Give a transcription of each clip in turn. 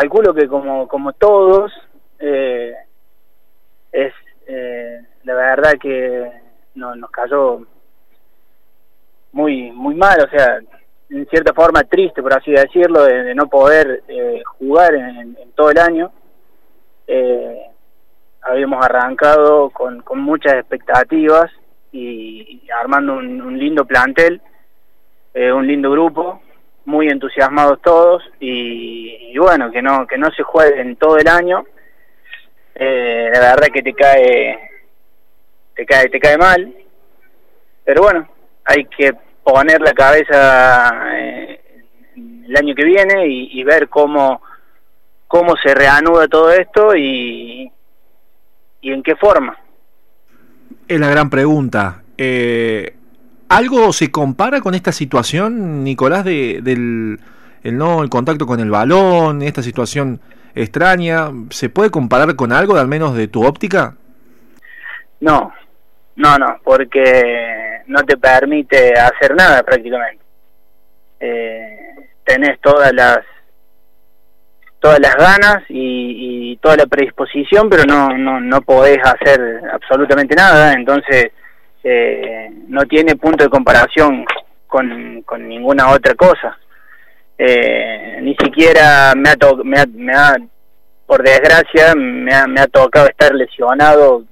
calculo que como, como todos, eh, es eh, la verdad que no, nos cayó muy muy mal, o sea, en cierta forma triste, por así decirlo, de, no poder eh, jugar en, todo el año. Eh, habíamos arrancado con, con muchas expectativas y, armando un, lindo plantel, eh, un lindo grupo, muy entusiasmados todos y, bueno, que no que no se juegue en todo el año, la verdad que te cae te cae te cae mal, pero bueno, hay que poner la cabeza eh, el año que viene y, ver cómo, cómo se reanuda todo esto y, y en qué forma. Es la gran pregunta. Eh, ¿Algo se compara con esta situación, Nicolás, de, del el, no, el contacto con el balón, esta situación extraña? ¿Se puede comparar con algo, al menos de tu óptica? No, no, no, porque no te permite hacer nada prácticamente. Eh, tenés todas las todas las ganas y, toda la predisposición, pero no, no, no podés hacer absolutamente nada, entonces eh, no tiene punto de comparación con, con ninguna otra cosa. Eh, ni siquiera me ha, me me ha, por desgracia, me ha, me ha tocado estar lesionado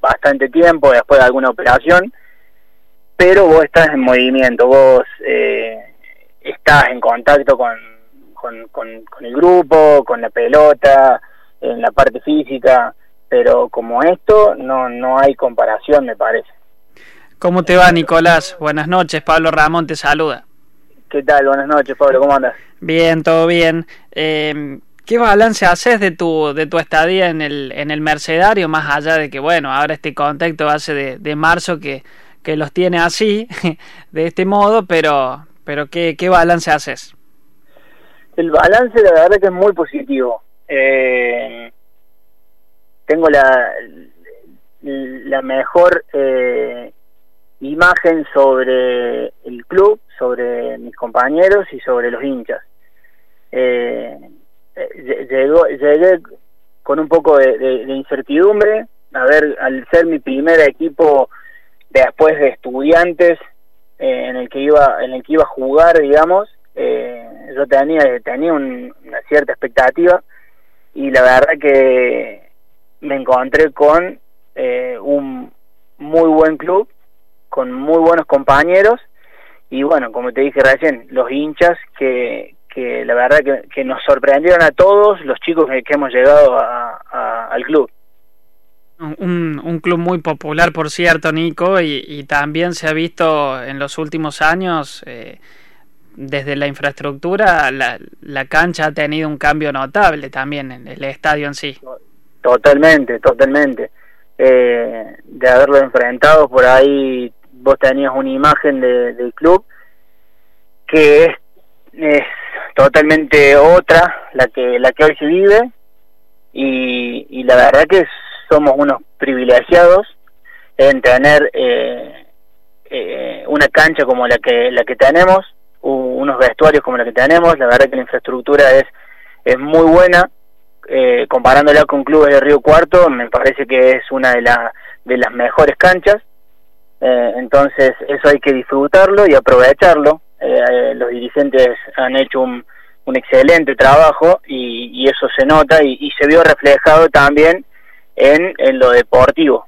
bastante tiempo después de alguna operación, pero vos estás en movimiento, vos eh, estás en contacto con, con, con, el grupo, con la pelota, en la parte física, pero como esto no, no hay comparación, me parece. ¿Cómo te va, Nicolás? Buenas noches, Pablo Ramón te saluda. ¿Qué tal? Buenas noches, Pablo, ¿cómo andas? Bien, todo bien. Eh, ¿Qué balance haces de tu, de tu estadía en el, en el Mercedario, más allá de que, bueno, ahora este contacto hace de, de marzo que, que los tiene así, de este modo, pero, pero ¿qué, qué balance haces? El balance, la verdad, que es muy positivo. Eh, tengo la, la mejor eh, imagen sobre el club, sobre mis compañeros y sobre los hinchas. Eh, llegó, llegué con un poco de, incertidumbre, a ver, al ser mi primer equipo después de estudiantes eh, en el que iba en el que iba a jugar, digamos, eh, yo tenía tenía una cierta expectativa y la verdad que me encontré con eh, un muy buen club, con muy buenos compañeros y bueno, como te dije recién, los hinchas que, que la verdad que, nos sorprendieron a todos los chicos que, hemos llegado al club. Un, un, club muy popular, por cierto, Nico, y, también se ha visto en los últimos años, eh, desde la infraestructura, la, la, cancha ha tenido un cambio notable también en el estadio en sí. Totalmente, totalmente. Eh, de haberlo enfrentado, por ahí vos tenías una imagen del club que es, totalmente otra la que la que hoy se vive y, la verdad que somos unos privilegiados en tener eh, eh, una cancha como la que la que tenemos unos vestuarios como la que tenemos la verdad que la infraestructura es es muy buena eh, comparándola con clubes de Río Cuarto me parece que es una de las de las mejores canchas entonces eso hay que disfrutarlo y aprovecharlo eh, los dirigentes han hecho un, un excelente trabajo y, eso se nota y, se vio reflejado también en, en lo deportivo.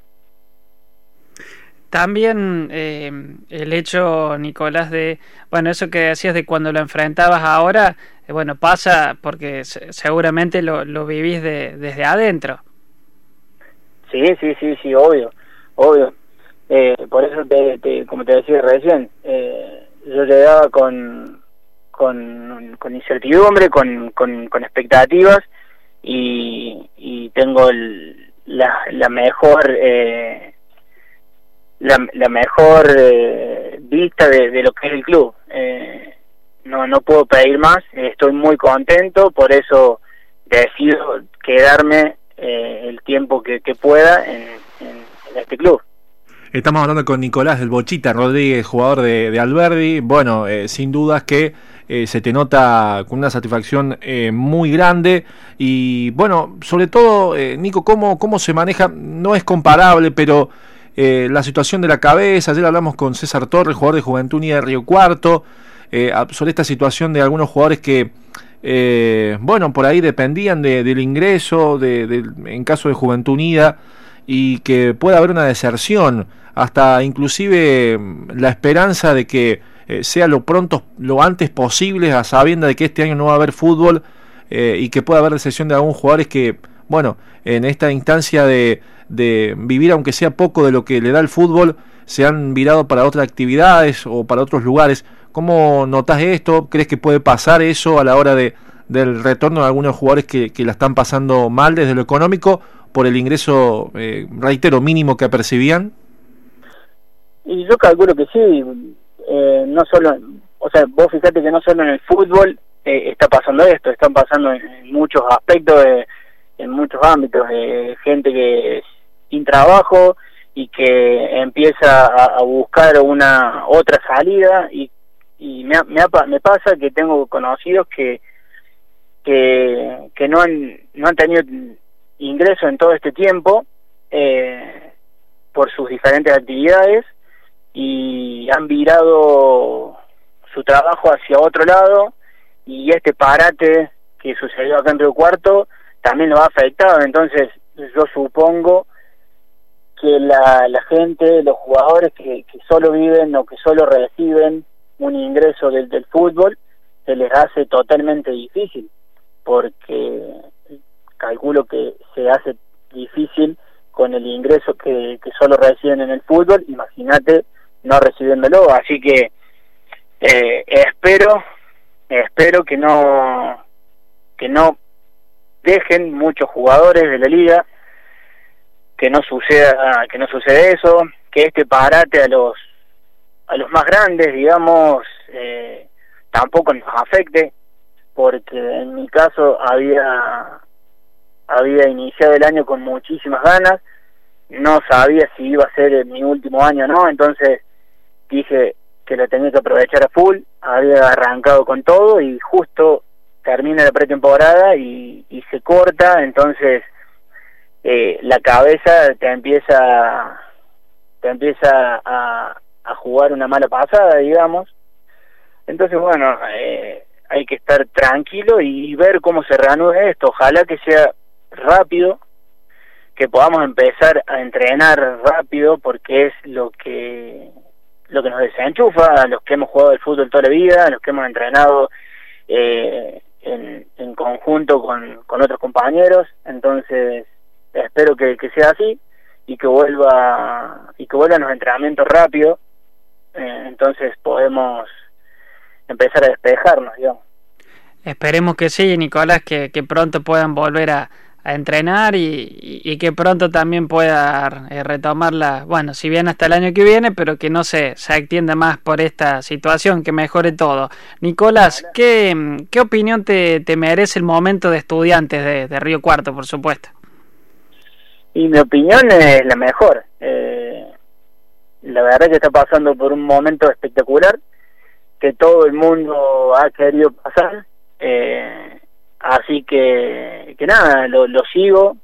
También eh, el hecho, Nicolás, de, bueno, eso que decías de cuando lo enfrentabas ahora, eh, bueno, pasa porque seguramente lo, lo vivís de, desde adentro. Sí, sí, sí, sí, obvio, obvio. Eh, por eso, te, como te decía recién, eh, yo llegaba con, con, con incertidumbre, con, con, expectativas y, y tengo la, la mejor eh, la, la mejor eh, vista de, lo que es el club. Eh, no, no puedo pedir más, estoy muy contento, por eso decido quedarme el tiempo que, que pueda en este club. Estamos hablando con Nicolás del Bochita Rodríguez, jugador de, Alberdi. Bueno, eh, sin dudas que eh, se te nota con una satisfacción eh, muy grande. Y bueno, sobre todo, Nico, ¿cómo, ¿cómo se maneja? No es comparable, pero la situación de la cabeza. Ayer hablamos con César Torres, jugador de Juventud Unida de Río Cuarto, sobre esta situación de algunos jugadores que. Bueno, por ahí dependían del ingreso, de, en caso de Juventud Unida, y que pueda haber una deserción hasta inclusive mm, la esperanza de que eh, sea lo pronto, lo antes posible, a sabienda de que este año no va a haber fútbol eh, y que pueda haber decisión de algunos jugadores que, bueno, en esta instancia de, de vivir aunque sea poco de lo que le da el fútbol, se han virado para otras actividades o para otros lugares. ¿Cómo notas esto? ¿Crees que puede pasar eso a la hora de, del retorno de algunos jugadores que, que la están pasando mal desde lo económico por el ingreso, eh, reitero, mínimo que percibían? Y yo calculo que sí, eh, no solo, o sea, vos fíjate que no solo en el fútbol eh, está pasando esto, están pasando en, muchos aspectos, en muchos ámbitos, de gente que sin trabajo y que empieza a, buscar una otra salida y, y me, me, me pasa que tengo conocidos que que, que no han no han tenido ingreso en todo este tiempo eh, por sus diferentes actividades y han virado su trabajo hacia otro lado y este parate que sucedió acá en Río Cuarto también lo ha afectado, entonces yo supongo que la, la gente, los jugadores que, que solo viven o que solo reciben un ingreso del, del fútbol, se les hace totalmente difícil, porque calculo que se hace difícil con el ingreso que, que solo reciben en el fútbol, imagínate no recibiéndolo, así que eh, espero, espero que no, que no dejen muchos jugadores de la liga, que no suceda, que no suceda eso, que este parate a los a los más grandes, digamos, eh, tampoco nos afecte, porque en mi caso había había iniciado el año con muchísimas ganas, no sabía si iba a ser mi último año o no, entonces dije que lo tenía que aprovechar a full, había arrancado con todo y justo termina la pretemporada y, se corta, entonces eh, la cabeza te empieza te empieza a, a jugar una mala pasada, digamos. Entonces, bueno, eh, hay que estar tranquilo y ver cómo se reanuda esto. Ojalá que sea rápido, que podamos empezar a entrenar rápido porque es lo que lo que nos desenchufa a los que hemos jugado el fútbol toda la vida, a los que hemos entrenado eh, en, en, conjunto con, con, otros compañeros, entonces espero que, que, sea así y que vuelva y que vuelvan los entrenamientos rápido, eh, entonces podemos empezar a despejarnos, digamos. Esperemos que sí, Nicolás, que, que pronto puedan volver a, a entrenar y, que pronto también pueda eh, retomarla, bueno, si bien hasta el año que viene, pero que no se, se extienda más por esta situación, que mejore todo. Nicolás, ¿qué, qué opinión te, te merece el momento de estudiantes de, Río Cuarto, por supuesto? Y mi opinión es la mejor. Eh, la verdad que está pasando por un momento espectacular que todo el mundo ha querido pasar. Eh, Así que, que nada, lo, sigo.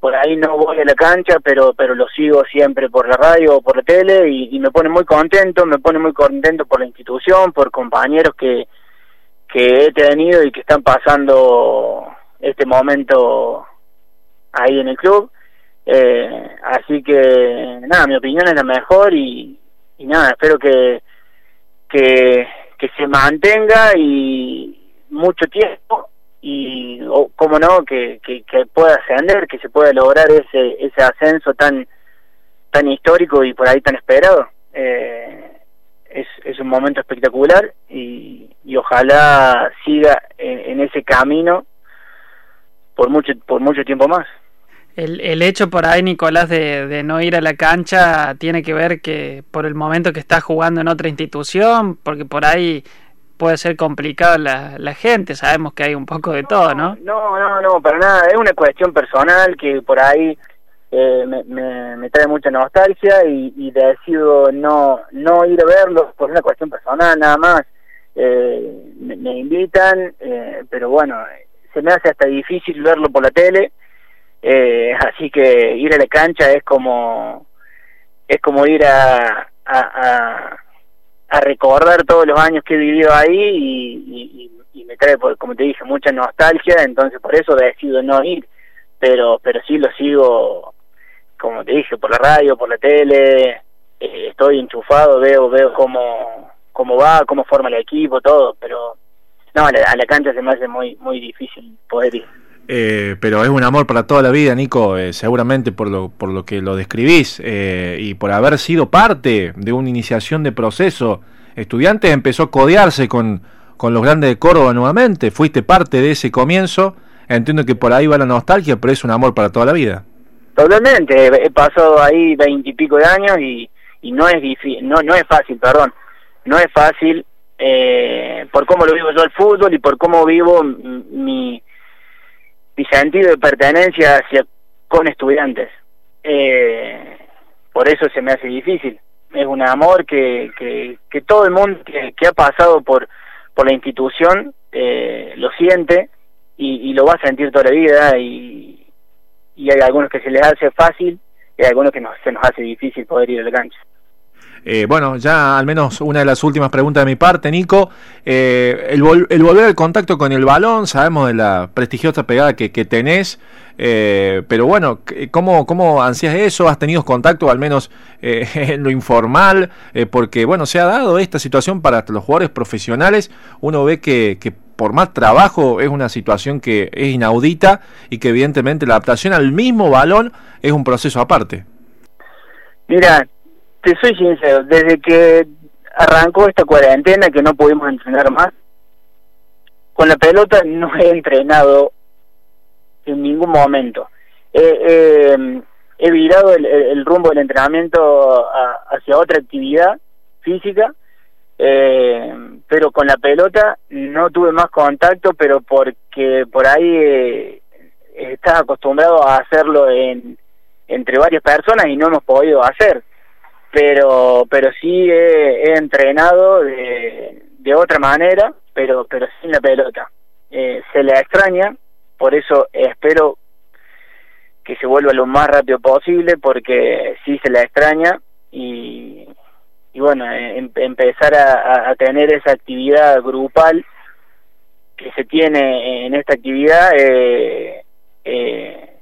Por ahí no voy a la cancha, pero pero lo sigo siempre por la radio o por la tele y, me pone muy contento, me pone muy contento por la institución, por compañeros que, que he tenido y que están pasando este momento ahí en el club. Eh, así que nada, mi opinión es la mejor y, nada, espero que, que, que se mantenga y mucho tiempo y o, como no que, que, pueda ascender que se pueda lograr ese ese ascenso tan tan histórico y por ahí tan esperado. Eh, es, es un momento espectacular y, y ojalá siga en, ese camino por mucho por mucho tiempo más el, el hecho por ahí, Nicolás, de, de, no ir a la cancha tiene que ver que por el momento que está jugando en otra institución, porque por ahí puede ser complicado la, la gente, sabemos que hay un poco de todo, ¿no? No, no, no, para nada, es una cuestión personal que por ahí eh, me, trae mucha nostalgia y, decido no, no ir a verlo por una cuestión personal nada más. Eh, me, invitan, eh, pero bueno, se me hace hasta difícil verlo por la tele, así que ir a la cancha es como es como ir a, a, a, recordar todos los años que he vivido ahí y, me trae, como te dije, mucha nostalgia, entonces por eso decido no ir, pero pero sí lo sigo como te dije, por la radio, por la tele, eh, estoy enchufado, veo veo cómo, cómo va, cómo forma el equipo, todo, pero no, a la, cancha se me hace muy, muy difícil poder ir. Eh, pero es un amor para toda la vida, Nico, eh, seguramente por lo, por lo que lo describís y por haber sido parte de una iniciación de proceso. Estudiantes empezó a codearse con, con los grandes de Córdoba nuevamente, fuiste parte de ese comienzo, entiendo que por ahí va la nostalgia, pero es un amor para toda la vida. Totalmente, he pasado ahí veintipico de años y, no es difícil, no, no es fácil, perdón, no es fácil eh, por cómo lo vivo yo el fútbol y por cómo vivo mi, mi sentido de pertenencia hacia con estudiantes. Eh, por eso se me hace difícil. Es un amor que, que, que todo el mundo que, ha pasado por, por la institución eh, lo siente y, lo va a sentir toda la vida y, y hay algunos que se les hace fácil y hay algunos que se nos hace difícil poder ir a la cancha. Eh, bueno, ya al menos una de las últimas preguntas de mi parte, Nico. Eh, el, volver al contacto con el balón, sabemos de la prestigiosa pegada que, tenés, eh, pero bueno, ¿cómo, ¿cómo ansías eso? ¿Has tenido contacto al menos en lo informal? porque bueno, se ha dado esta situación para los jugadores profesionales. Uno ve que, que por más trabajo es una situación que es inaudita y que evidentemente la adaptación al mismo balón es un proceso aparte. Mira, te soy sincero, desde que arrancó esta cuarentena que no pudimos entrenar más, con la pelota no he entrenado en ningún momento. he virado el, rumbo del entrenamiento hacia otra actividad física eh, pero con la pelota no tuve más contacto, pero porque por ahí eh, estás acostumbrado a hacerlo en, entre varias personas y no hemos podido hacer. Pero, pero sí he, entrenado de, de, otra manera, pero, pero sin la pelota. Eh, se le extraña, por eso espero que se vuelva lo más rápido posible, porque sí se la extraña y, y bueno, eh, em, empezar a, tener esa actividad grupal que se tiene en esta actividad eh, eh,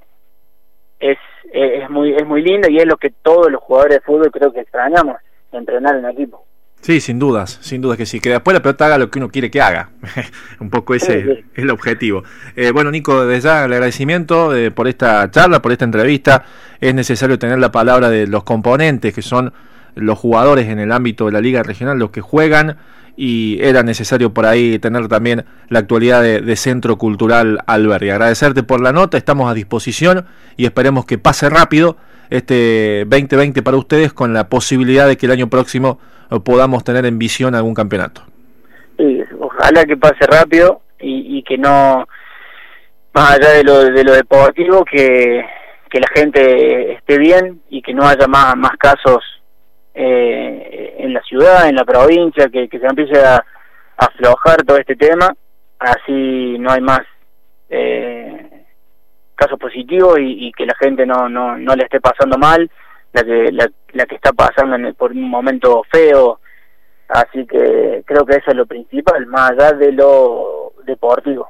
es, es muy es muy lindo y es lo que todos los jugadores de fútbol creo que extrañamos, entrenar en equipo. Sí, sin dudas, sin dudas que sí. Que después la pelota haga lo que uno quiere que haga. Un poco ese es el objetivo. bueno, Nico, desde ya el agradecimiento por esta charla, por esta entrevista. Es necesario tener la palabra de los componentes que son los jugadores en el ámbito de la liga regional, los que juegan, y era necesario por ahí tener también la actualidad de, Centro Cultural Albergue. Agradecerte por la nota, estamos a disposición y esperemos que pase rápido este 2020 para ustedes con la posibilidad de que el año próximo podamos tener en visión algún campeonato. Sí, ojalá que pase rápido y, que no, más allá de lo, de lo deportivo, que, que la gente esté bien y que no haya más, más casos eh, en la ciudad, en la provincia, que, se empiece a, aflojar todo este tema, así no hay más eh, casos positivos y, que la gente no, no, no le esté pasando mal, la que, la, que está pasando en por un momento feo, así que creo que eso es lo principal, más allá de lo deportivo.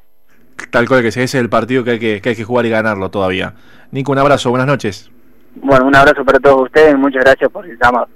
Tal cual que ese es el partido que hay que, que hay que jugar y ganarlo todavía. Nico, un abrazo, buenas noches. Bueno, un abrazo para todos ustedes, muchas gracias por el llamado.